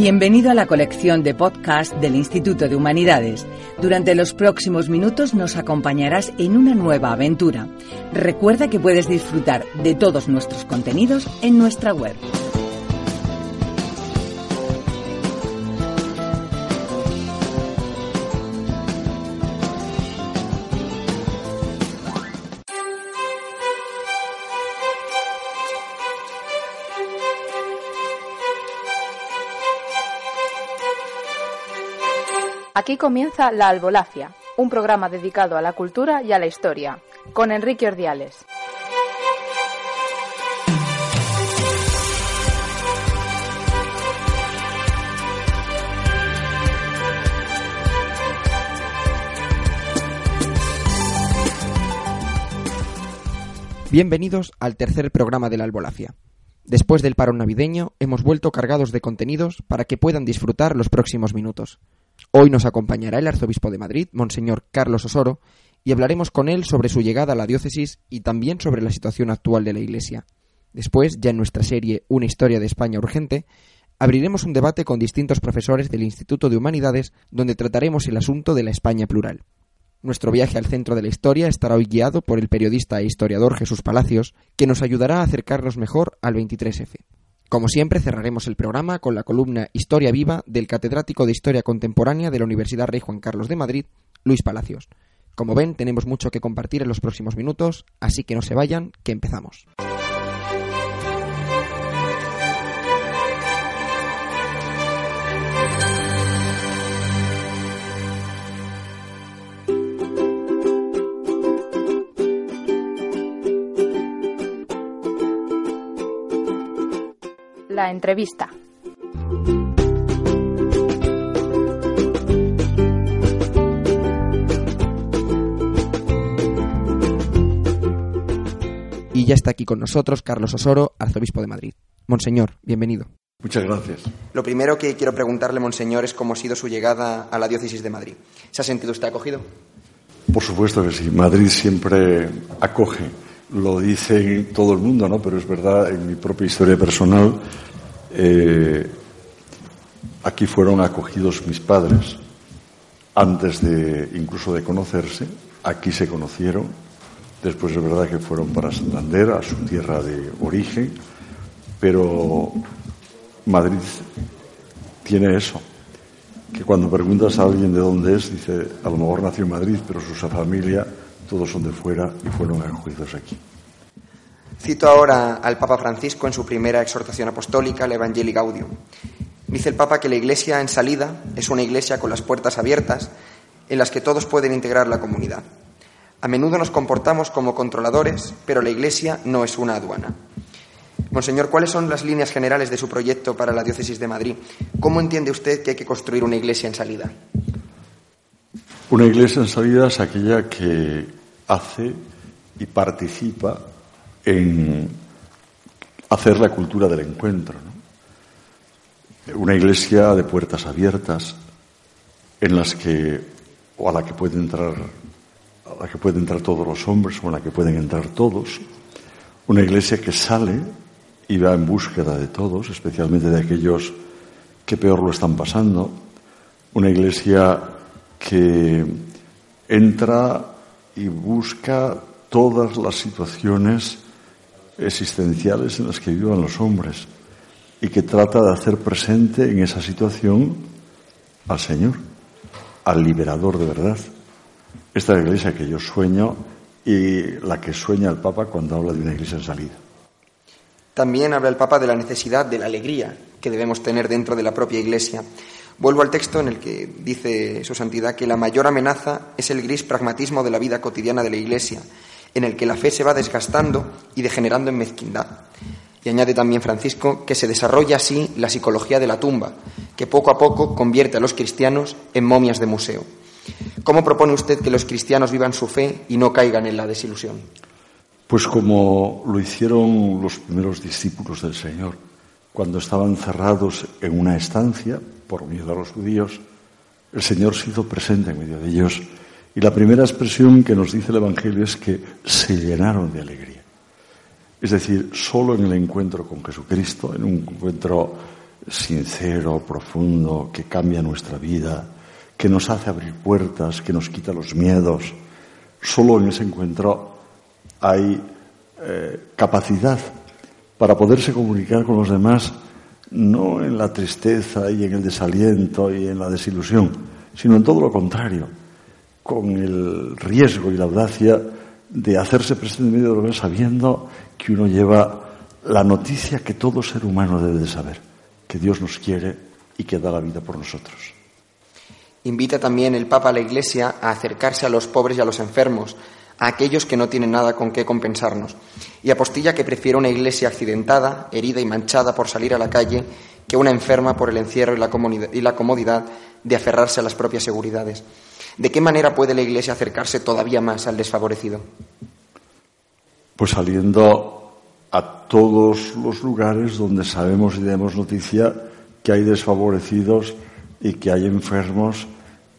Bienvenido a la colección de podcast del Instituto de Humanidades. Durante los próximos minutos nos acompañarás en una nueva aventura. Recuerda que puedes disfrutar de todos nuestros contenidos en nuestra web. Aquí comienza La Albolacia, un programa dedicado a la cultura y a la historia, con Enrique Ordiales. Bienvenidos al tercer programa de La Albolacia. Después del paro navideño, hemos vuelto cargados de contenidos para que puedan disfrutar los próximos minutos. Hoy nos acompañará el arzobispo de Madrid, Monseñor Carlos Osoro, y hablaremos con él sobre su llegada a la diócesis y también sobre la situación actual de la Iglesia. Después, ya en nuestra serie Una historia de España urgente, abriremos un debate con distintos profesores del Instituto de Humanidades donde trataremos el asunto de la España plural. Nuestro viaje al centro de la historia estará hoy guiado por el periodista e historiador Jesús Palacios, que nos ayudará a acercarnos mejor al 23F. Como siempre, cerraremos el programa con la columna Historia Viva del catedrático de Historia Contemporánea de la Universidad Rey Juan Carlos de Madrid, Luis Palacios. Como ven, tenemos mucho que compartir en los próximos minutos, así que no se vayan, que empezamos. La entrevista. Y ya está aquí con nosotros Carlos Osoro, arzobispo de Madrid. Monseñor, bienvenido. Muchas gracias. Lo primero que quiero preguntarle, Monseñor, es cómo ha sido su llegada a la diócesis de Madrid. ¿Se ha sentido usted acogido? Por supuesto que sí. Madrid siempre acoge. Lo dice todo el mundo, ¿no? Pero es verdad, en mi propia historia personal, eh, aquí fueron acogidos mis padres. Antes de incluso de conocerse, aquí se conocieron. Después es verdad que fueron para Santander, a su tierra de origen, pero Madrid tiene eso, que cuando preguntas a alguien de dónde es, dice, a lo mejor nació en Madrid, pero su familia, todos son de fuera y fueron acogidos aquí. Cito ahora al Papa Francisco en su primera exhortación apostólica, el Evangelii Gaudium. Dice el Papa que la Iglesia en salida es una Iglesia con las puertas abiertas en las que todos pueden integrar la comunidad. A menudo nos comportamos como controladores, pero la Iglesia no es una aduana. Monseñor, ¿cuáles son las líneas generales de su proyecto para la diócesis de Madrid? ¿Cómo entiende usted que hay que construir una iglesia en salida? Una iglesia en salida es aquella que hace y participa en hacer la cultura del encuentro. Una iglesia de puertas abiertas en las que o a la que pueden entrar a la que pueden entrar todos los hombres o a la que pueden entrar todos. Una iglesia que sale y va en búsqueda de todos, especialmente de aquellos que peor lo están pasando. Una iglesia que entra y busca todas las situaciones existenciales en las que vivan los hombres y que trata de hacer presente en esa situación al Señor, al liberador de verdad. Esta es la iglesia que yo sueño y la que sueña el Papa cuando habla de una iglesia en salida. También habla el Papa de la necesidad de la alegría que debemos tener dentro de la propia iglesia. Vuelvo al texto en el que dice su santidad que la mayor amenaza es el gris pragmatismo de la vida cotidiana de la iglesia en el que la fe se va desgastando y degenerando en mezquindad. Y añade también Francisco que se desarrolla así la psicología de la tumba, que poco a poco convierte a los cristianos en momias de museo. ¿Cómo propone usted que los cristianos vivan su fe y no caigan en la desilusión? Pues como lo hicieron los primeros discípulos del Señor, cuando estaban cerrados en una estancia por miedo a los judíos, el Señor se hizo presente en medio de ellos y la primera expresión que nos dice el Evangelio es que se llenaron de alegría. Es decir, solo en el encuentro con Jesucristo, en un encuentro sincero, profundo, que cambia nuestra vida, que nos hace abrir puertas, que nos quita los miedos. Solo en ese encuentro hay eh, capacidad para poderse comunicar con los demás, no en la tristeza y en el desaliento y en la desilusión, sino en todo lo contrario, con el riesgo y la audacia de hacerse presente en medio de lo sabiendo que uno lleva la noticia que todo ser humano debe de saber, que Dios nos quiere y que da la vida por nosotros. Invita también el Papa a la Iglesia a acercarse a los pobres y a los enfermos, a aquellos que no tienen nada con qué compensarnos, y apostilla que prefiere una Iglesia accidentada, herida y manchada por salir a la calle, que una enferma por el encierro y la comodidad de aferrarse a las propias seguridades. ¿De qué manera puede la Iglesia acercarse todavía más al desfavorecido? Pues saliendo a todos los lugares donde sabemos y demos noticia que hay desfavorecidos y que hay enfermos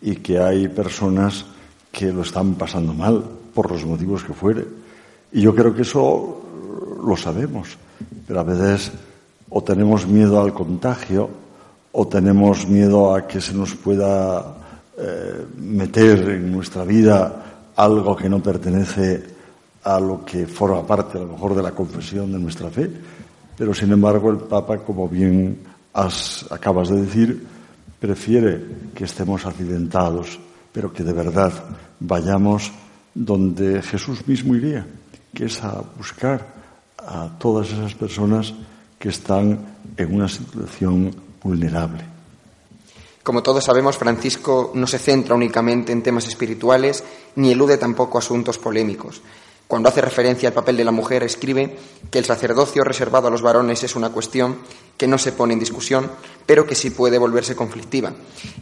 y que hay personas que lo están pasando mal por los motivos que fuere. Y yo creo que eso lo sabemos, pero a veces o tenemos miedo al contagio o tenemos miedo a que se nos pueda eh, meter en nuestra vida algo que no pertenece a lo que forma parte a lo mejor de la confesión de nuestra fe, pero sin embargo el Papa, como bien acabas de decir, prefiere que estemos accidentados, pero que de verdad vayamos donde Jesús mismo iría, que es a buscar a todas esas personas que están en una situación vulnerable. Como todos sabemos, Francisco no se centra únicamente en temas espirituales ni elude tampoco asuntos polémicos. Cuando hace referencia al papel de la mujer, escribe que el sacerdocio reservado a los varones es una cuestión que no se pone en discusión, pero que sí puede volverse conflictiva.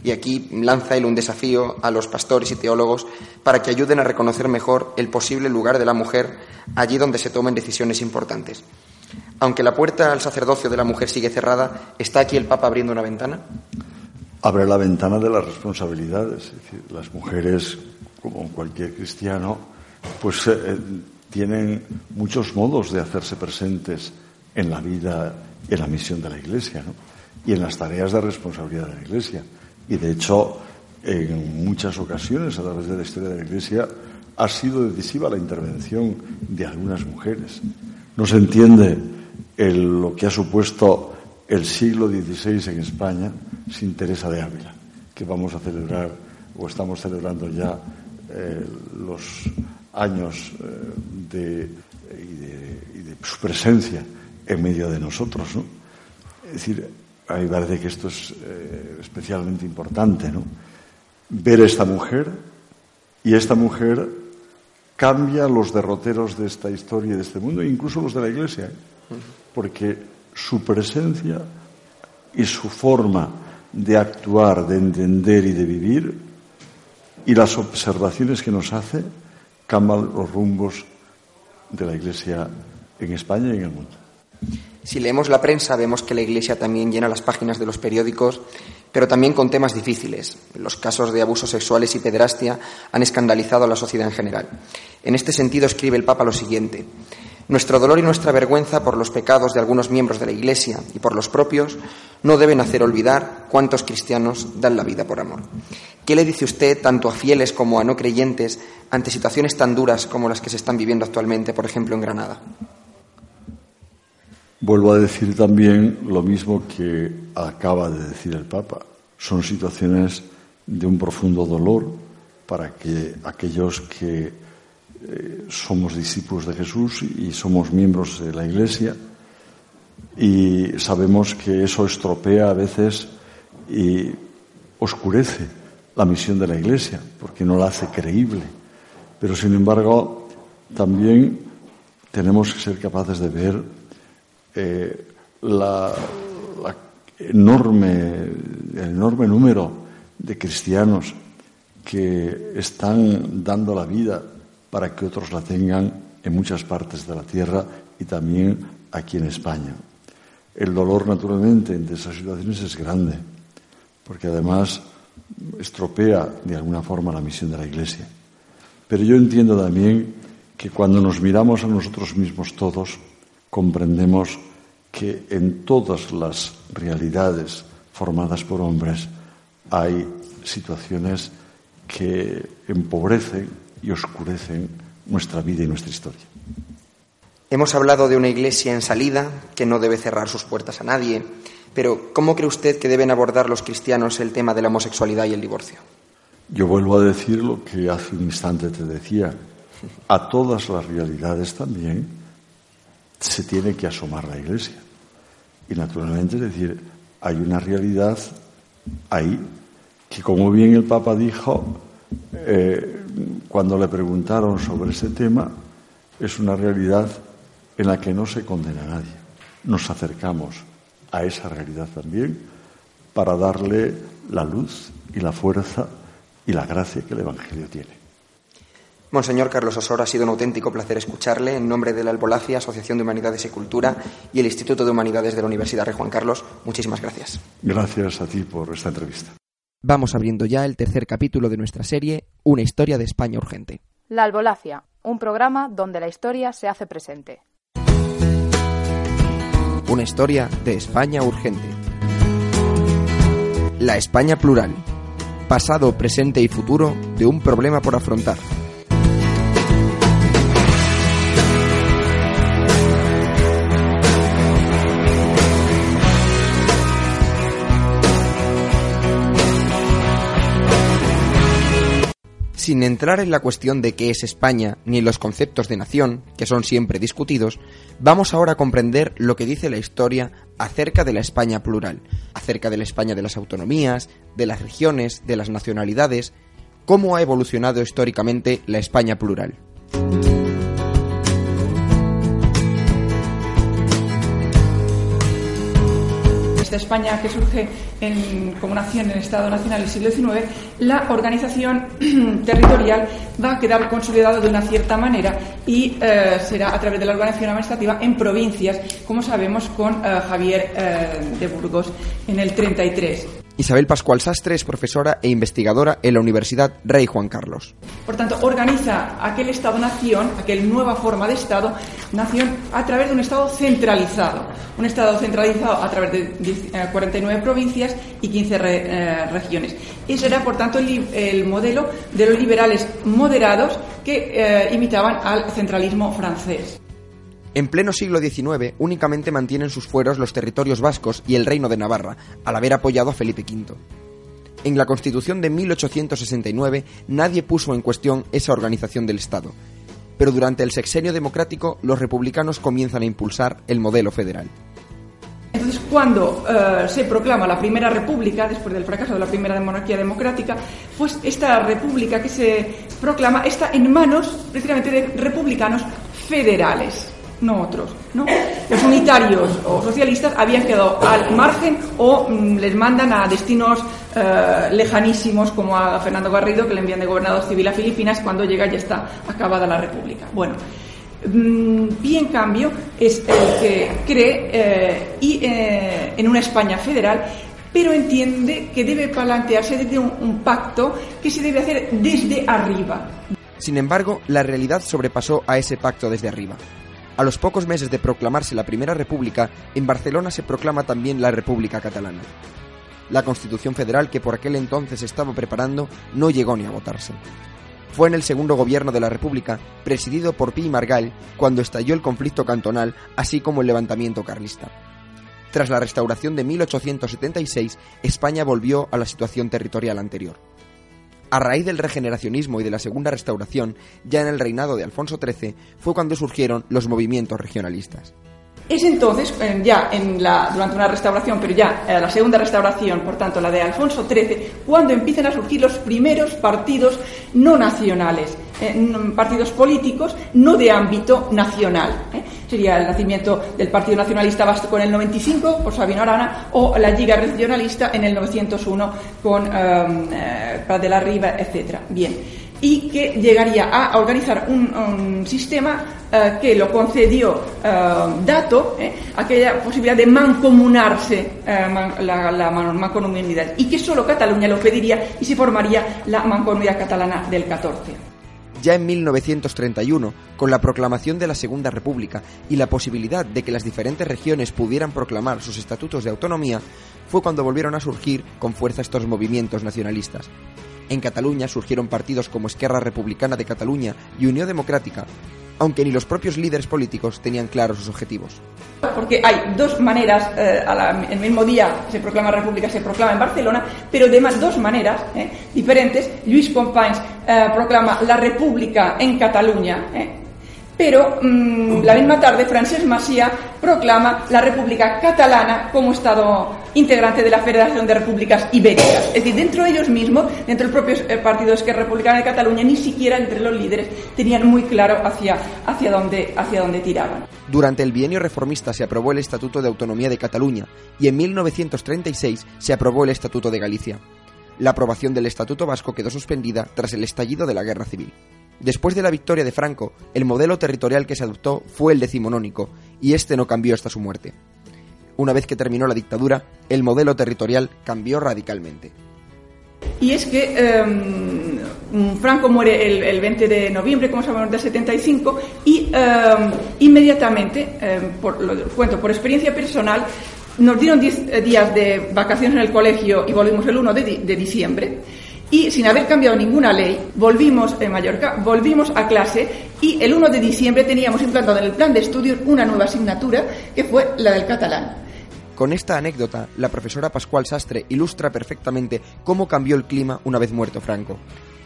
Y aquí lanza él un desafío a los pastores y teólogos para que ayuden a reconocer mejor el posible lugar de la mujer allí donde se tomen decisiones importantes. Aunque la puerta al sacerdocio de la mujer sigue cerrada, ¿está aquí el Papa abriendo una ventana? Abre la ventana de las responsabilidades. Es decir, las mujeres, como cualquier cristiano, pues eh, tienen muchos modos de hacerse presentes en la vida, en la misión de la Iglesia, ¿no? y en las tareas de responsabilidad de la Iglesia. Y de hecho, en muchas ocasiones a través de la historia de la Iglesia ha sido decisiva la intervención de algunas mujeres. No se entiende lo que ha supuesto el siglo XVI en España sin Teresa de Ávila, que vamos a celebrar o estamos celebrando ya eh, los años eh, de, su presencia en medio de nosotros. ¿no? Es decir, a mí parece que esto es eh, especialmente importante, ¿no? Ver esta mujer y esta mujer cambia los derroteros de esta historia y de este mundo, incluso los de la Iglesia, porque su presencia y su forma de actuar, de entender y de vivir y las observaciones que nos hace cambian los rumbos de la Iglesia en España y en el mundo. Si leemos la prensa vemos que la Iglesia también llena las páginas de los periódicos, pero también con temas difíciles. Los casos de abusos sexuales y pederastia han escandalizado a la sociedad en general. En este sentido escribe el Papa lo siguiente. Nuestro dolor y nuestra vergüenza por los pecados de algunos miembros de la Iglesia y por los propios no deben hacer olvidar cuántos cristianos dan la vida por amor. ¿Qué le dice usted tanto a fieles como a no creyentes ante situaciones tan duras como las que se están viviendo actualmente, por ejemplo, en Granada? Vuelvo a decir también lo mismo que acaba de decir el Papa. Son situaciones de un profundo dolor para que aquellos que eh, somos discípulos de Jesús y somos miembros de la Iglesia y sabemos que eso estropea a veces y oscurece la misión de la Iglesia, porque no la hace creíble. Pero, sin embargo, también tenemos que ser capaces de ver eh, la, enorme, el enorme número de cristianos que están dando la vida para que otros la tengan en muchas partes de la tierra y también aquí en España. El dolor, naturalmente, de esas situaciones es grande, porque además estropea de alguna forma la misión de la Iglesia. Pero yo entiendo también que cuando nos miramos a nosotros mismos todos, comprendemos que en todas las realidades formadas por hombres hay situaciones que empobrecen y oscurecen nuestra vida y nuestra historia. Hemos hablado de una iglesia en salida que no debe cerrar sus puertas a nadie, pero ¿cómo cree usted que deben abordar los cristianos el tema de la homosexualidad y el divorcio? Yo vuelvo a decir lo que hace un instante te decía. A todas las realidades también se tiene que asomar la iglesia. Y naturalmente, es decir, hay una realidad ahí que, como bien el Papa dijo, eh, cuando le preguntaron sobre ese tema, es una realidad en la que no se condena a nadie. Nos acercamos a esa realidad también para darle la luz y la fuerza y la gracia que el Evangelio tiene. Monseñor Carlos Osoro, ha sido un auténtico placer escucharle en nombre de la Albolacia, Asociación de Humanidades y Cultura y el Instituto de Humanidades de la Universidad Rey Juan Carlos. Muchísimas gracias. Gracias a ti por esta entrevista. Vamos abriendo ya el tercer capítulo de nuestra serie, Una historia de España urgente. La Albolacia, un programa donde la historia se hace presente. Una historia de España urgente. La España plural. Pasado, presente y futuro de un problema por afrontar. Sin entrar en la cuestión de qué es España ni los conceptos de nación, que son siempre discutidos, vamos ahora a comprender lo que dice la historia acerca de la España plural, acerca de la España de las autonomías, de las regiones, de las nacionalidades, cómo ha evolucionado históricamente la España plural. De España que surge en, como nación en el Estado Nacional del siglo XIX, la organización territorial va a quedar consolidada de una cierta manera y eh, será a través de la organización administrativa en provincias, como sabemos con eh, Javier eh, de Burgos en el 33. Isabel Pascual Sastre es profesora e investigadora en la Universidad Rey Juan Carlos. Por tanto, organiza aquel Estado-nación, aquella nueva forma de Estado-nación, a través de un Estado centralizado. Un Estado centralizado a través de 49 provincias y 15 regiones. Ese era, por tanto, el, modelo de los liberales moderados que imitaban al centralismo francés. En pleno siglo XIX únicamente mantienen sus fueros los territorios vascos y el reino de Navarra, al haber apoyado a Felipe V. En la Constitución de 1869 nadie puso en cuestión esa organización del Estado, pero durante el sexenio democrático los republicanos comienzan a impulsar el modelo federal. Entonces, cuando eh, se proclama la Primera República, después del fracaso de la Primera Monarquía Democrática, pues esta república que se proclama está en manos precisamente de republicanos federales no otros. ¿no? Los unitarios o socialistas habían quedado al margen o mm, les mandan a destinos eh, lejanísimos como a Fernando Garrido que le envían de gobernador civil a Filipinas cuando llega ya está acabada la república. Bueno, mm, bien cambio es el que cree eh, y, eh, en una España federal pero entiende que debe plantearse desde un pacto que se debe hacer desde arriba. Sin embargo, la realidad sobrepasó a ese pacto desde arriba. A los pocos meses de proclamarse la Primera República, en Barcelona se proclama también la República Catalana. La Constitución Federal que por aquel entonces estaba preparando no llegó ni a votarse. Fue en el segundo gobierno de la República, presidido por Pi Margall, cuando estalló el conflicto cantonal, así como el levantamiento carlista. Tras la restauración de 1876, España volvió a la situación territorial anterior. A raíz del regeneracionismo y de la segunda restauración, ya en el reinado de Alfonso XIII, fue cuando surgieron los movimientos regionalistas. Es entonces, eh, ya durante una restauración, pero ya la segunda restauración, por tanto la de Alfonso XIII, cuando empiezan a surgir los primeros partidos no nacionales, eh, partidos políticos no de ámbito nacional. Sería el nacimiento del Partido Nacionalista Vasco en el 95 por Sabino Arana o la Liga Regionalista en el 901 con Paz de la Riva, etc. Bien y que llegaría a organizar un, sistema eh, que lo concedió eh, Dato, eh, aquella posibilidad de mancomunarse la, la, mancomunidad, y que solo Cataluña lo pediría y se formaría la mancomunidad catalana del 14. Ya en 1931, con la proclamación de la Segunda República y la posibilidad de que las diferentes regiones pudieran proclamar sus estatutos de autonomía, fue cuando volvieron a surgir con fuerza estos movimientos nacionalistas. En Cataluña surgieron partidos como Esquerra Republicana de Cataluña y Unión Democrática, aunque ni los propios líderes políticos tenían claros sus objetivos. Porque hay dos maneras, eh, el mismo día se proclama República, se proclama en Barcelona, pero de dos maneras eh, diferentes. Luis Companys eh, proclama la República en Cataluña, pero mm, la misma tarde Francesc Macià proclama la República Catalana como Estado integrante de la Federación de Repúblicas Ibéricas. Es decir, dentro de ellos mismos, dentro del propio eh, Partido Esquerra Republicana de Cataluña, ni siquiera entre los líderes tenían muy claro hacia, hacia, dónde, hacia dónde tiraban. Durante el bienio reformista se aprobó el Estatuto de Autonomía de Cataluña y en 1936 se aprobó el Estatuto de Galicia. La aprobación del Estatuto Vasco quedó suspendida tras el estallido de la Guerra Civil. Después de la victoria de Franco, el modelo territorial que se adoptó fue el decimonónico, y este no cambió hasta su muerte. Una vez que terminó la dictadura, el modelo territorial cambió radicalmente. Y es que em, Franco muere el, 20 de noviembre, como sabemos, del 75, y em, inmediatamente, em, por, cuento por experiencia personal, nos dieron 10 días de vacaciones en el colegio y volvimos el 1 de diciembre y sin haber cambiado ninguna ley, volvimos en Mallorca, volvimos a clase y el 1 de diciembre teníamos implantado en el plan de estudios una nueva asignatura que fue la del catalán. Con esta anécdota, la profesora Pascual Sastre ilustra perfectamente cómo cambió el clima una vez muerto Franco.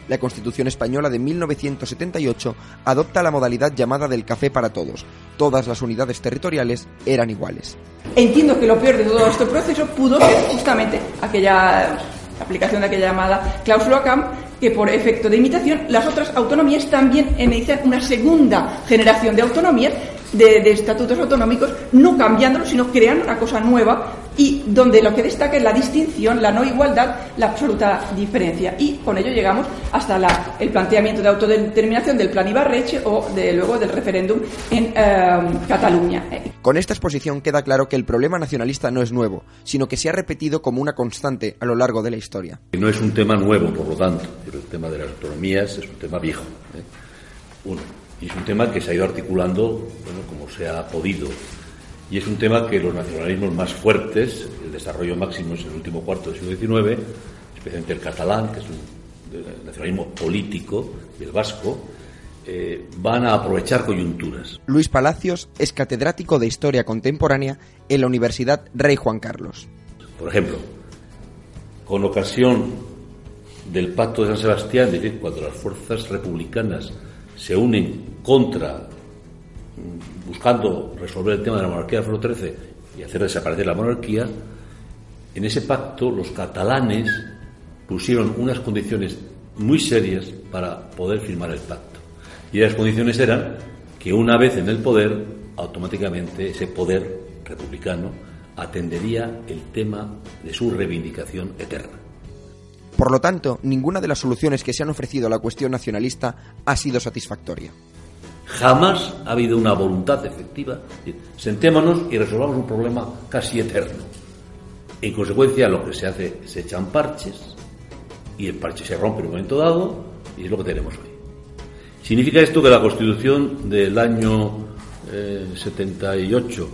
La Constitución española de 1978 adopta la modalidad llamada del café para todos. Todas las unidades territoriales eran iguales. Entiendo que lo peor de todo este proceso pudo ser justamente aquella aplicación de aquella llamada cláusula CAM, que por efecto de imitación las otras autonomías también inician una segunda generación de autonomías de, estatutos autonómicos, no cambiándolos, sino creando una cosa nueva y donde lo que destaca es la distinción, la no igualdad, la absoluta diferencia. Y con ello llegamos hasta el planteamiento de autodeterminación del plan Ibarreche o de, luego del referéndum en eh, Cataluña. Con esta exposición queda claro que el problema nacionalista no es nuevo, sino que se ha repetido como una constante a lo largo de la historia. No es un tema nuevo, por lo tanto, pero el tema de las autonomías es un tema viejo. ¿eh? Uno. Y es un tema que se ha ido articulando bueno, como se ha podido. Y es un tema que los nacionalismos más fuertes, el desarrollo máximo es el último cuarto del siglo XIX, especialmente el catalán, que es un nacionalismo político, y el vasco, eh, van a aprovechar coyunturas. Luis Palacios es catedrático de Historia Contemporánea en la Universidad Rey Juan Carlos. Por ejemplo, con ocasión del Pacto de San Sebastián, es decir, cuando las fuerzas republicanas se unen contra, buscando resolver el tema de la monarquía del siglo XIII y hacer desaparecer la monarquía, en ese pacto los catalanes pusieron unas condiciones muy serias para poder firmar el pacto. Y las condiciones eran que una vez en el poder, automáticamente ese poder republicano atendería el tema de su reivindicación eterna. Por lo tanto, ninguna de las soluciones que se han ofrecido a la cuestión nacionalista ha sido satisfactoria. Jamás ha habido una voluntad efectiva. Sentémonos y resolvamos un problema casi eterno. En consecuencia, lo que se hace, se echan parches y el parche se rompe en un momento dado y es lo que tenemos hoy. ¿Significa esto que la Constitución del año 78 eh,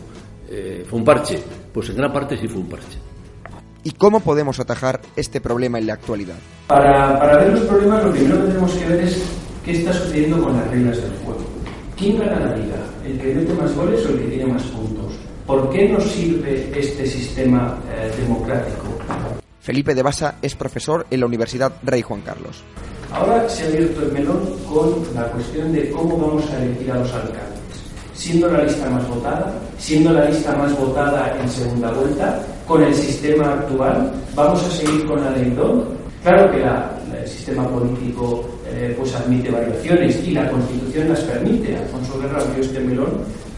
eh, fue un parche? Pues en gran parte sí fue un parche. ¿Y cómo podemos atajar este problema en la actualidad? Para, para ver los problemas, lo primero que tenemos que ver es qué está sucediendo con las reglas del juego. ¿Quién gana la liga? ¿El que mete más goles o el que tiene más puntos? ¿Por qué nos sirve este sistema eh, democrático? Felipe de Basa es profesor en la Universidad Rey Juan Carlos. Ahora se ha abierto el melón con la cuestión de cómo vamos a elegir a los alcaldes siendo la lista más votada, siendo la lista más votada en segunda vuelta, con el sistema actual, vamos a seguir con la ley Claro que el sistema político eh, pues admite variaciones y la Constitución las permite. Alfonso Guerra abrió este melón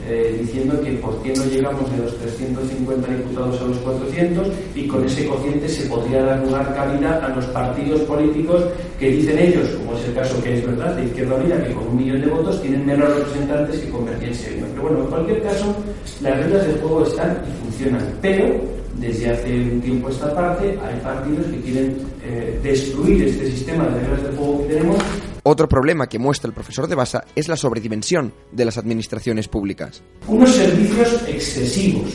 eh, diciendo que por qué no llegamos de los 350 diputados a los 400 y con ese cociente se podría dar lugar cabida a los partidos políticos que dicen ellos, como es el caso que es verdad de Izquierda Unida, que con un millón de votos tienen menos representantes que convertirse en Pero bueno, en cualquier caso, las reglas del juego están y funcionan, pero desde hace un tiempo esta parte hay partidos que quieren eh, destruir este sistema de reglas de juego que tenemos. Otro problema que muestra el profesor de Basa es la sobredimensión de las administraciones públicas. Unos servicios excesivos.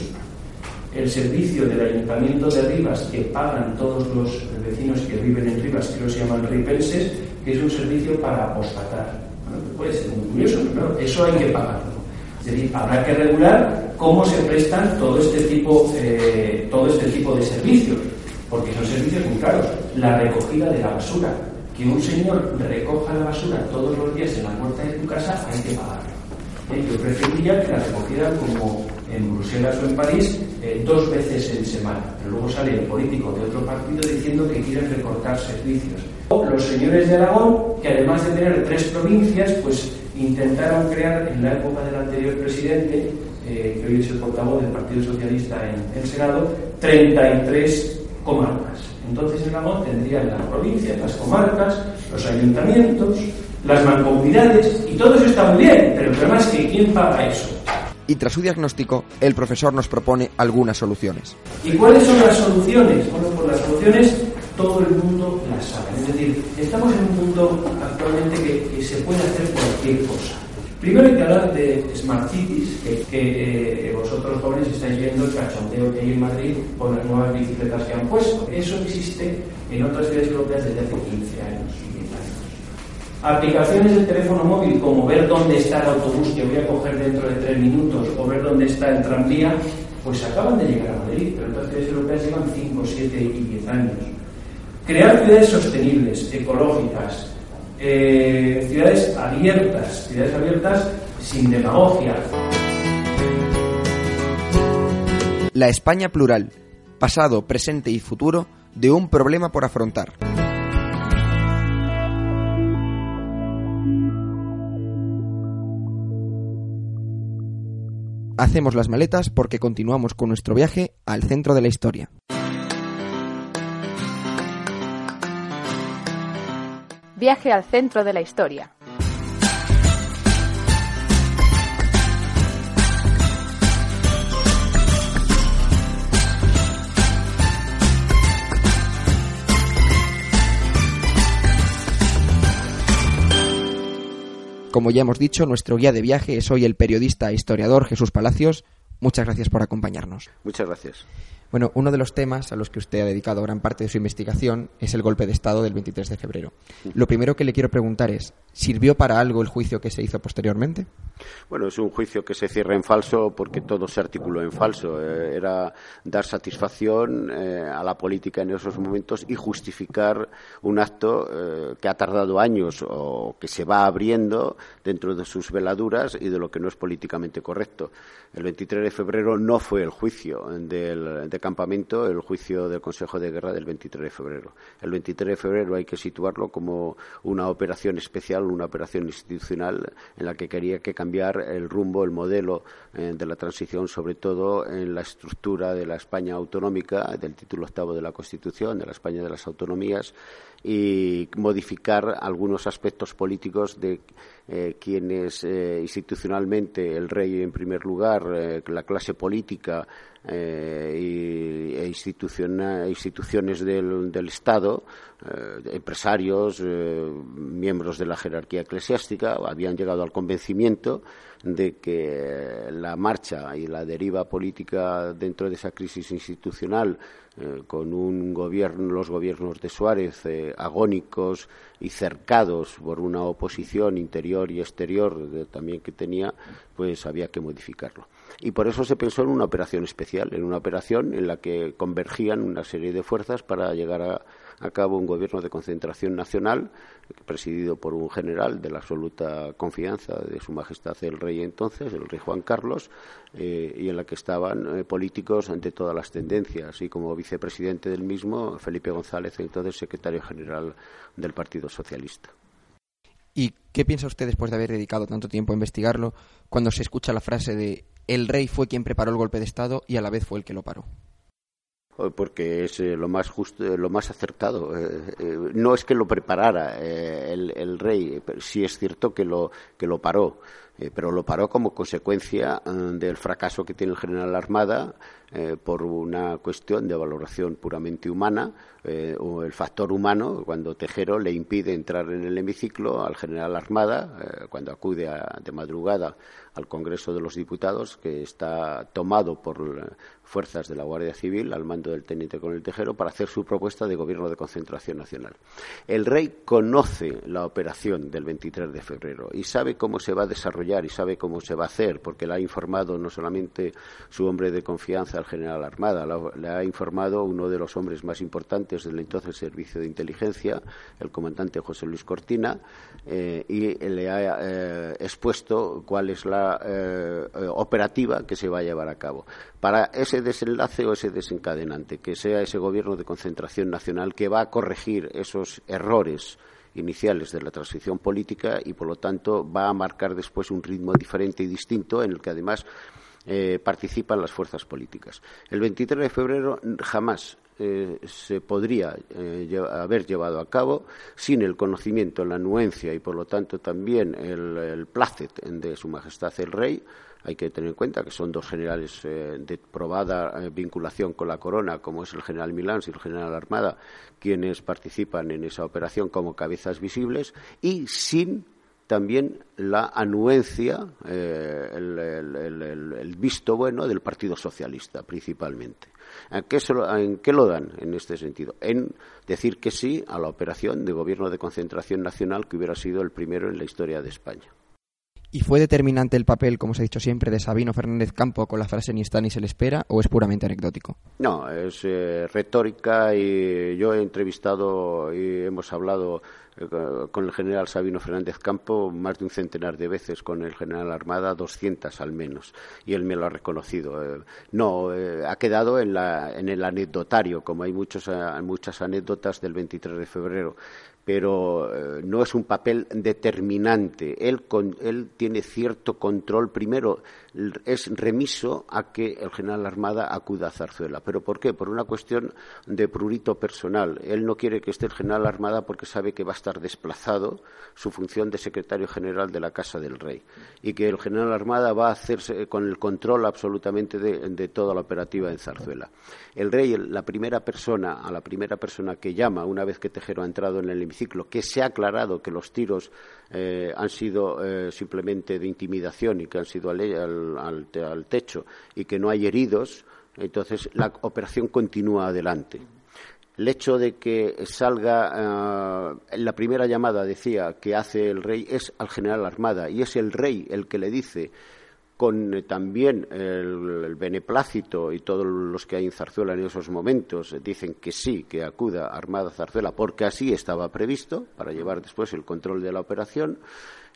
El servicio del Ayuntamiento de Rivas, que pagan todos los vecinos que viven en Rivas, que los llaman ripenses, que es un servicio para apostatar. Bueno, puede ser muy curioso, pero eso hay que pagarlo. Es decir, habrá que regular cómo se prestan todo este tipo, eh, todo este tipo de servicios, porque son servicios muy caros. La recogida de la basura. Que un señor recoja la basura todos los días en la puerta de tu casa, hay que pagarlo. Eh, yo preferiría que la recogieran como en Bruselas o en París eh, dos veces en semana. Pero luego sale el político de otro partido diciendo que quieren recortar servicios. O los señores de Aragón, que además de tener tres provincias, pues intentaron crear en la época del anterior presidente, eh, que hoy es el portavoz del Partido Socialista en el Senado, 33 comarcas. Entonces en Aragón tendrían las provincias, las comarcas, los ayuntamientos, las mancomunidades, y todo eso está muy bien, pero el problema es que ¿quién paga eso? Y tras su diagnóstico, el profesor nos propone algunas soluciones. ¿Y cuáles son las soluciones? Bueno, pues las soluciones todo el mundo las sabe. Es decir, estamos en un mundo actualmente que, que se puede hacer cualquier cosa. Primero hay que hablar de Smart Cities, que, que eh, vosotros jóvenes estáis viendo el cachondeo que hay en Madrid con las nuevas bicicletas que han puesto. Eso existe en otras ciudades europeas desde hace 15 años. 10 años. Aplicaciones del teléfono móvil como ver dónde está el autobús que voy a coger dentro de 3 minutos o ver dónde está el tranvía, pues acaban de llegar a Madrid, pero otras ciudades europeas llevan 5, 7 y 10 años. Crear ciudades sostenibles, ecológicas, eh, ciudades abiertas, ciudades abiertas sin demagogia. La España plural, pasado, presente y futuro de un problema por afrontar. Hacemos las maletas porque continuamos con nuestro viaje al centro de la historia. Viaje al centro de la historia. Como ya hemos dicho, nuestro guía de viaje es hoy el periodista e historiador Jesús Palacios. Muchas gracias por acompañarnos. Muchas gracias. Bueno, uno de los temas a los que usted ha dedicado gran parte de su investigación es el golpe de Estado del 23 de febrero. Lo primero que le quiero preguntar es, ¿sirvió para algo el juicio que se hizo posteriormente? Bueno, es un juicio que se cierra en falso porque todo se articuló en falso. Eh, era dar satisfacción eh, a la política en esos momentos y justificar un acto eh, que ha tardado años o que se va abriendo dentro de sus veladuras y de lo que no es políticamente correcto. El 23 de febrero no fue el juicio del, de campamento, el juicio del Consejo de Guerra del 23 de febrero. El 23 de febrero hay que situarlo como una operación especial, una operación institucional en la que quería que cambiar el rumbo, el modelo eh, de la transición, sobre todo en la estructura de la España autonómica, del título octavo de la Constitución, de la España de las autonomías, y modificar algunos aspectos políticos de eh, quienes eh, institucionalmente el rey en primer lugar, eh, la clase política e instituciones del, Estado, empresarios, miembros de la jerarquía eclesiástica, habían llegado al convencimiento de que la marcha y la deriva política dentro de esa crisis institucional con un gobierno, los gobiernos de Suárez agónicos y cercados por una oposición interior y exterior también que tenía, pues había que modificarlo. Y por eso se pensó en una operación especial, en una operación en la que convergían una serie de fuerzas para llegar a, a cabo un gobierno de concentración nacional presidido por un general de la absoluta confianza de Su Majestad el Rey entonces, el Rey Juan Carlos, eh, y en la que estaban eh, políticos ante todas las tendencias, y como vicepresidente del mismo, Felipe González, entonces secretario general del Partido Socialista. ¿Y qué piensa usted después de haber dedicado tanto tiempo a investigarlo cuando se escucha la frase de el rey fue quien preparó el golpe de Estado y a la vez fue el que lo paró? porque es eh, lo más justo, eh, lo más acertado. Eh, no es que lo preparara el, rey, sí es cierto que lo que lo paró. Pero lo paró como consecuencia del fracaso que tiene el general Armada eh, por una cuestión de valoración puramente humana o el factor humano cuando Tejero le impide entrar en el hemiciclo al general Armada cuando acude de madrugada al Congreso de los Diputados que está tomado por fuerzas de la Guardia Civil al mando del teniente coronel Tejero para hacer su propuesta de gobierno de concentración nacional. El rey conoce la operación del 23 de febrero y sabe cómo se va a desarrollar y sabe cómo se va a hacer, porque le ha informado no solamente su hombre de confianza, el general Armada, le ha informado uno de los hombres más importantes del entonces Servicio de Inteligencia, el comandante José Luis Cortina, eh, y le ha eh, expuesto cuál es la eh, operativa que se va a llevar a cabo. Para ese desenlace o ese desencadenante, que sea ese gobierno de concentración nacional que va a corregir esos errores iniciales de la transición política y, por lo tanto, va a marcar después un ritmo diferente y distinto en el que, además, eh, participan las fuerzas políticas. El 23 de febrero jamás eh, se podría eh, haber llevado a cabo sin el conocimiento, la anuencia y, por lo tanto, también el, el placet de Su Majestad el Rey hay que tener en cuenta que son dos generales de probada vinculación con la corona, como es el general Milán y el general Armada, quienes participan en esa operación como cabezas visibles y sin también la anuencia, eh, el, visto bueno del Partido Socialista, principalmente. ¿En qué, ¿En qué, lo dan en este sentido? En decir que sí a la operación de gobierno de concentración nacional que hubiera sido el primero en la historia de España. ¿Y fue determinante el papel, como se ha dicho siempre, de Sabino Fernández Campo con la frase ni está ni se le espera o es puramente anecdótico? No, es eh, retórica y yo he entrevistado y hemos hablado eh, con el general Sabino Fernández Campo más de un centenar de veces, con el general Armada 200 al menos, y él me lo ha reconocido. Eh, no, ha quedado en, la, en el anecdotario, como hay muchos, muchas anécdotas del 23 de febrero pero eh, no es un papel determinante. Él, él, tiene cierto control. Primero, es remiso a que el general Armada acuda a Zarzuela. ¿Pero por qué? Por una cuestión de prurito personal. Él no quiere que esté el general Armada porque sabe que va a estar desplazado su función de secretario general de la Casa del Rey y que el general Armada va a hacerse con el control absolutamente de, toda la operativa en Zarzuela. El rey, la primera persona, a la primera persona que llama una vez que Tejero ha entrado en el hemiciclo, que se ha aclarado que los tiros eh, han sido eh, simplemente de intimidación y que han sido al, techo y que no hay heridos, entonces la operación continúa adelante. El hecho de que salga, eh, la primera llamada decía que hace el rey es al general Armada y es el rey el que le dice con eh, también el, beneplácito y todos los que hay en Zarzuela en esos momentos dicen que sí, que acuda Armada Zarzuela, porque así estaba previsto para llevar después el control de la operación.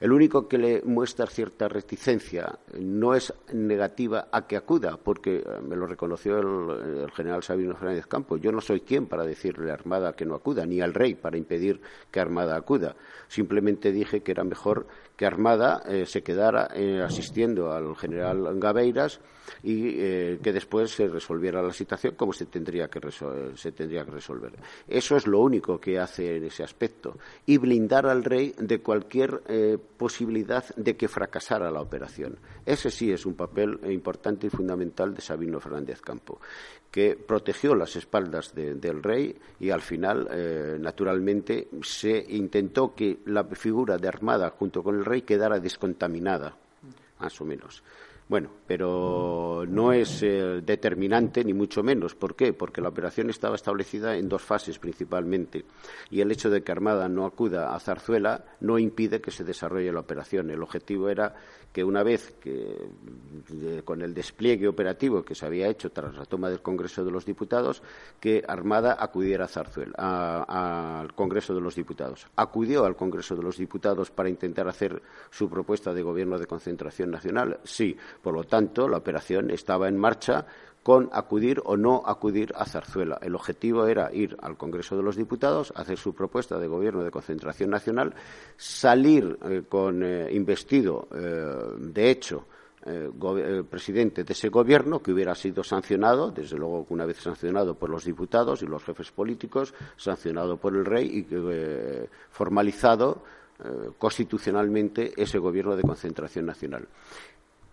El único que le muestra cierta reticencia no es negativa a que acuda, porque eh, me lo reconoció el, general Sabino Fernández Campo. Yo no soy quien para decirle a Armada que no acuda, ni al rey para impedir que Armada acuda. Simplemente dije que era mejor que Armada eh, se quedara eh, asistiendo al general Gabeiras y eh, que después se resolviera la situación como se tendría, que se tendría que resolver. Eso es lo único que hace en ese aspecto. Y blindar al rey de cualquier posibilidad de que fracasara la operación. Ese sí es un papel importante y fundamental de Sabino Fernández Campo que protegió las espaldas del rey y al final, eh, naturalmente, se intentó que la figura de Armada junto con el rey quedara descontaminada, más o menos. Bueno, pero no es eh, determinante ni mucho menos. ¿Por qué? Porque la operación estaba establecida en dos fases principalmente y el hecho de que Armada no acuda a Zarzuela no impide que se desarrolle la operación. El objetivo era que una vez que con el despliegue operativo que se había hecho tras la toma del Congreso de los Diputados, que Armada acudiera a Zarzuela, al Congreso de los Diputados. Acudió al Congreso de los Diputados para intentar hacer su propuesta de gobierno de concentración nacional. Sí, por lo tanto, la operación estaba en marcha con acudir o no acudir a Zarzuela. El objetivo era ir al Congreso de los Diputados, hacer su propuesta de gobierno de concentración nacional, salir eh, con eh, investido, eh, de hecho, presidente de ese gobierno que hubiera sido sancionado, desde luego una vez sancionado por los diputados y los jefes políticos, sancionado por el rey y formalizado constitucionalmente ese gobierno de concentración nacional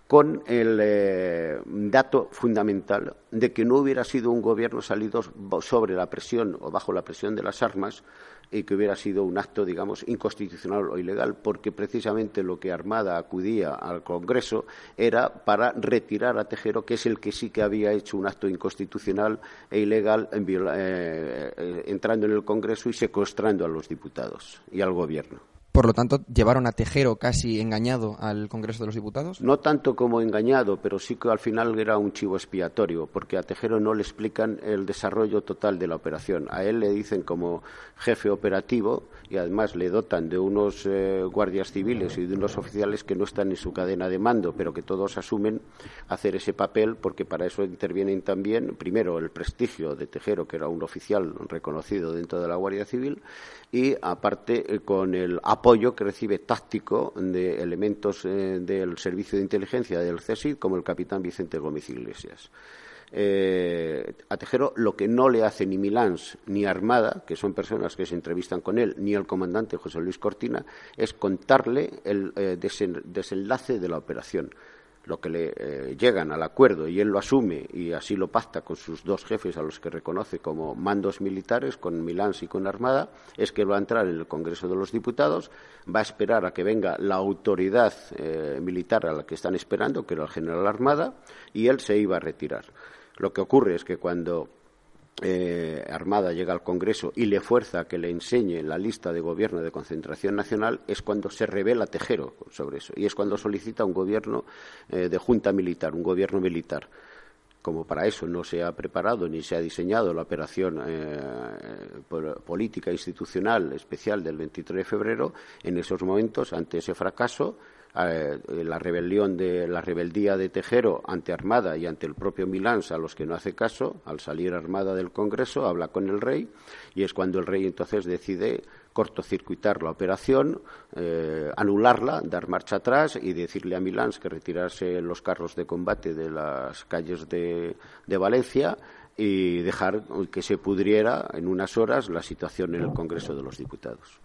con el eh, dato fundamental de que no hubiera sido un gobierno salido sobre la presión o bajo la presión de las armas y que hubiera sido un acto, digamos, inconstitucional o ilegal, porque precisamente lo que Armada acudía al Congreso era para retirar a Tejero, que es el que sí que había hecho un acto inconstitucional e ilegal eh, eh, entrando en el Congreso y secuestrando a los diputados y al Gobierno. Por lo tanto, llevaron a Tejero casi engañado al Congreso de los Diputados. No tanto como engañado, pero sí que al final era un chivo expiatorio, porque a Tejero no le explican el desarrollo total de la operación. A él le dicen como jefe operativo y además le dotan de unos eh, guardias civiles y de unos oficiales que no están en su cadena de mando, pero que todos asumen hacer ese papel porque para eso intervienen también, primero, el prestigio de Tejero, que era un oficial reconocido dentro de la Guardia Civil, y aparte eh, con el apoyo que recibe táctico de elementos eh, del Servicio de Inteligencia del CSID, como el capitán Vicente Gómez Iglesias. Eh, a Tejero lo que no le hace ni Milans ni Armada, que son personas que se entrevistan con él, ni el comandante José Luis Cortina, es contarle el desenlace de la operación lo que le eh, llegan al acuerdo y él lo asume y así lo pacta con sus dos jefes a los que reconoce como mandos militares, con Milán y con Armada, es que va a entrar en el Congreso de los Diputados, va a esperar a que venga la autoridad eh, militar a la que están esperando, que era el general Armada, y él se iba a retirar. Lo que ocurre es que cuando eh, Armada llega al Congreso y le fuerza que le enseñe la lista de gobierno de concentración nacional, es cuando se revela Tejero sobre eso. Y es cuando solicita un gobierno eh, de junta militar, un gobierno militar. Como para eso no se ha preparado ni se ha diseñado la operación eh, política institucional especial del 23 de febrero, en esos momentos, ante ese fracaso, eh, la rebelión de la rebeldía de Tejero ante Armada y ante el propio Milán, a los que no hace caso, al salir Armada del Congreso, habla con el rey y es cuando el rey entonces decide cortocircuitar la operación, eh, anularla, dar marcha atrás y decirle a Milán que retirase los carros de combate de las calles de Valencia y dejar que se pudriera en unas horas la situación en el Congreso de los Diputados.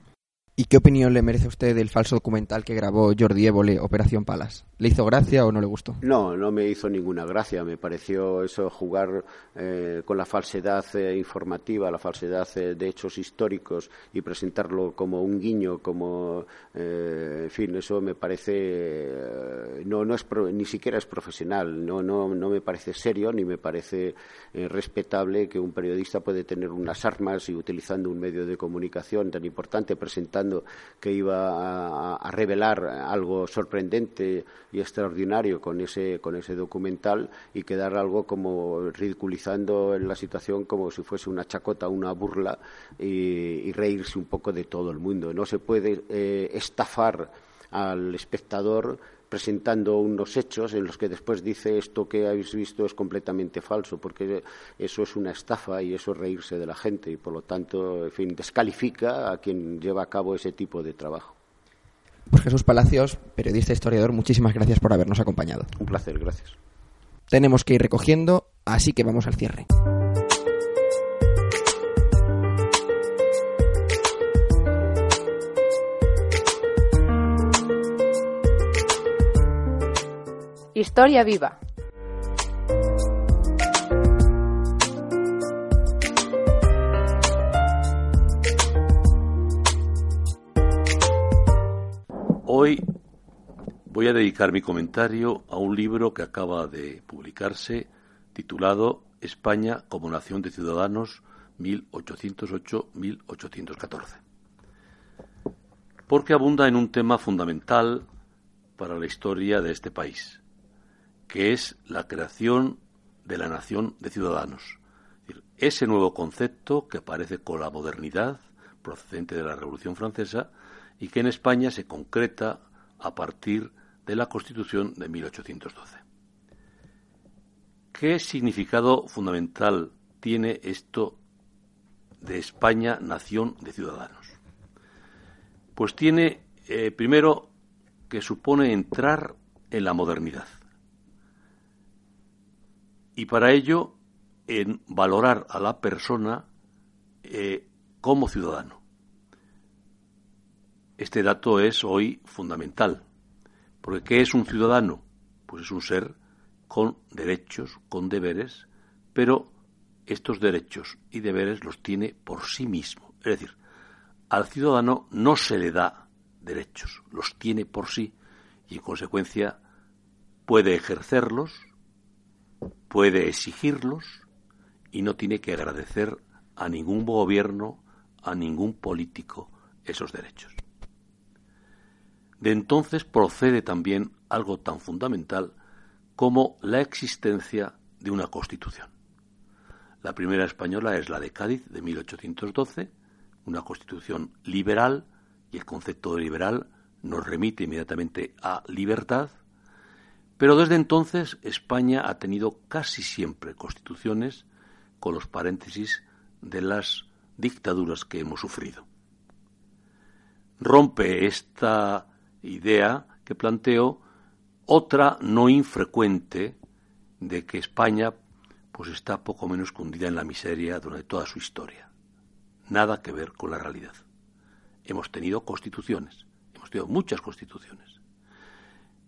¿Y qué opinión le merece usted del falso documental que grabó Jordi Évole, Operación Palas? ¿Le hizo gracia o no le gustó? No, no me hizo ninguna gracia. Me pareció eso jugar eh, con la falsedad eh, informativa, la falsedad eh, de hechos históricos y presentarlo como un guiño, como, en fin, eso me parece, no, no es ni siquiera es profesional. No, no, no me parece serio ni me parece respetable que un periodista puede tener unas armas y utilizando un medio de comunicación tan importante presentando que iba a, revelar algo sorprendente y extraordinario con ese, con ese documental y quedar algo como ridiculizando en la situación como si fuese una chacota, una burla y, reírse un poco de todo el mundo. No se puede eh, estafar al espectador presentando unos hechos en los que después dice esto que habéis visto es completamente falso, porque eso es una estafa y eso es reírse de la gente y por lo tanto, en fin, descalifica a quien lleva a cabo ese tipo de trabajo. Pues Jesús Palacios, periodista e historiador, muchísimas gracias por habernos acompañado. Un placer, gracias. Tenemos que ir recogiendo, así que vamos al cierre. Historia viva. Hoy voy a dedicar mi comentario a un libro que acaba de publicarse titulado España como nación de ciudadanos 1808-1814. Porque abunda en un tema fundamental para la historia de este país, que es la creación de la nación de ciudadanos. ese nuevo concepto que aparece con la modernidad procedente de la Revolución Francesa y que en España se concreta a partir de la Constitución de 1812. ¿Qué significado fundamental tiene esto de España, nación de ciudadanos? Pues tiene, eh, primero, que supone entrar en la modernidad. Y para ello, en valorar a la persona eh, como ciudadano. Este dato es hoy fundamental, porque ¿qué es un ciudadano? Pues es un ser con derechos, con deberes, pero estos derechos y deberes los tiene por sí mismo. Es decir, al ciudadano no se le da derechos, los tiene por sí y en consecuencia puede ejercerlos, puede exigirlos y no tiene que agradecer a ningún gobierno, a ningún político esos derechos. De entonces procede también algo tan fundamental como la existencia de una constitución. La primera española es la de Cádiz de 1812, una constitución liberal, y el concepto de liberal nos remite inmediatamente a libertad, pero desde entonces España ha tenido casi siempre constituciones con los paréntesis de las dictaduras que hemos sufrido. Rompe esta idea que planteo otra no infrecuente de que España pues está poco menos escondida en la miseria durante toda su historia. Nada que ver con la realidad. Hemos tenido constituciones, hemos tenido muchas constituciones.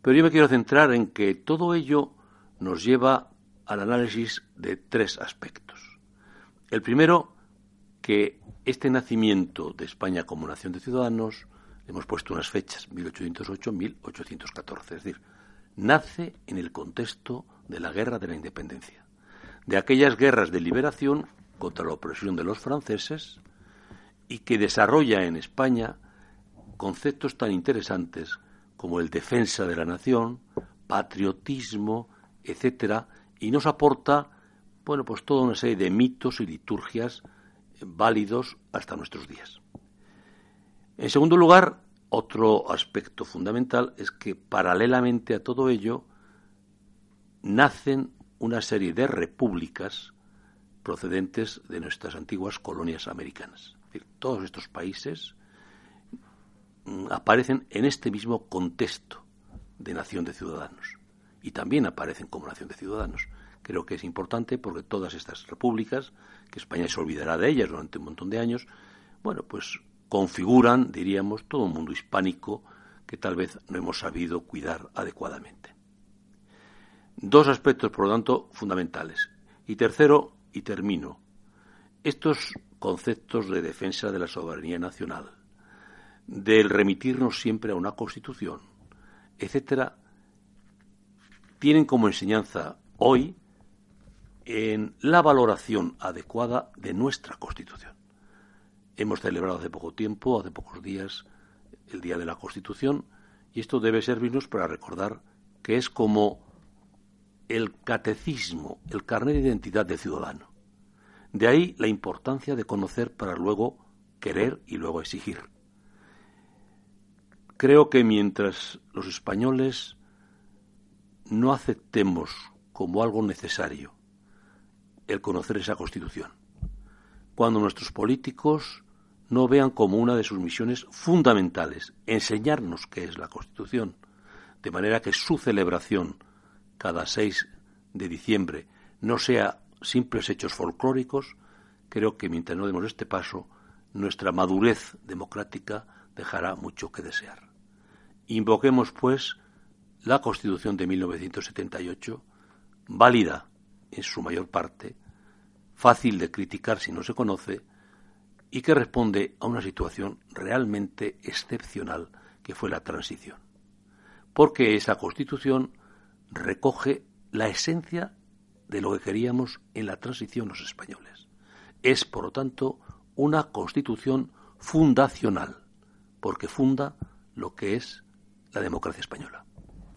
Pero yo me quiero centrar en que todo ello nos lleva al análisis de tres aspectos. El primero, que este nacimiento de España como nación de ciudadanos, hemos puesto unas fechas, 1808-1814, es decir, nace en el contexto de la Guerra de la Independencia, de aquellas guerras de liberación contra la opresión de los franceses y que desarrolla en España conceptos tan interesantes como el defensa de la nación, patriotismo, etcétera, y nos aporta, bueno, pues toda una serie de mitos y liturgias válidos hasta nuestros días. En segundo lugar, otro aspecto fundamental es que paralelamente a todo ello nacen una serie de repúblicas procedentes de nuestras antiguas colonias americanas. Es decir, todos estos países mm, aparecen en este mismo contexto de nación de ciudadanos y también aparecen como nación de ciudadanos. Creo que es importante porque todas estas repúblicas, que España se olvidará de ellas durante un montón de años, bueno, pues configuran, diríamos, todo un mundo hispánico que tal vez no hemos sabido cuidar adecuadamente. Dos aspectos, por lo tanto, fundamentales. Y tercero, y termino, estos conceptos de defensa de la soberanía nacional, del remitirnos siempre a una constitución, etcétera, tienen como enseñanza hoy en la valoración adecuada de nuestra constitución. Hemos celebrado hace poco tiempo, hace pocos días, el Día de la Constitución, y esto debe servirnos para recordar que es como el catecismo, el carnet de identidad del ciudadano. De ahí la importancia de conocer para luego querer y luego exigir. Creo que mientras los españoles no aceptemos como algo necesario el conocer esa constitución, cuando nuestros políticos no vean como una de sus misiones fundamentales enseñarnos qué es la Constitución, de manera que su celebración cada 6 de diciembre no sea simples hechos folclóricos, creo que mientras no demos este paso, nuestra madurez democrática dejará mucho que desear. Invoquemos, pues, la Constitución de 1978, válida en su mayor parte, fácil de criticar si no se conoce, y que responde a una situación realmente excepcional que fue la transición. Porque esa constitución recoge la esencia de lo que queríamos en la transición los españoles. Es, por lo tanto, una constitución fundacional, porque funda lo que es la democracia española.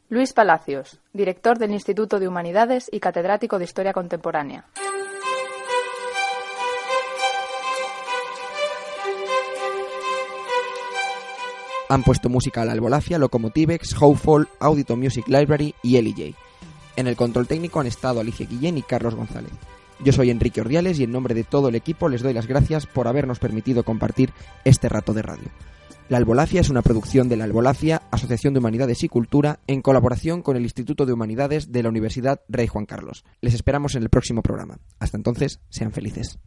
Luis Palacios, director del Instituto de Humanidades y catedrático de Historia Contemporánea. Han puesto música a la Albolacia, Locomotivex, Howfall, Audito Music Library y LJ. En el control técnico han estado Alicia Guillén y Carlos González. Yo soy Enrique Ordiales y en nombre de todo el equipo les doy las gracias por habernos permitido compartir este rato de radio. La Albolacia es una producción de la Albolacia, Asociación de Humanidades y Cultura, en colaboración con el Instituto de Humanidades de la Universidad Rey Juan Carlos. Les esperamos en el próximo programa. Hasta entonces, sean felices.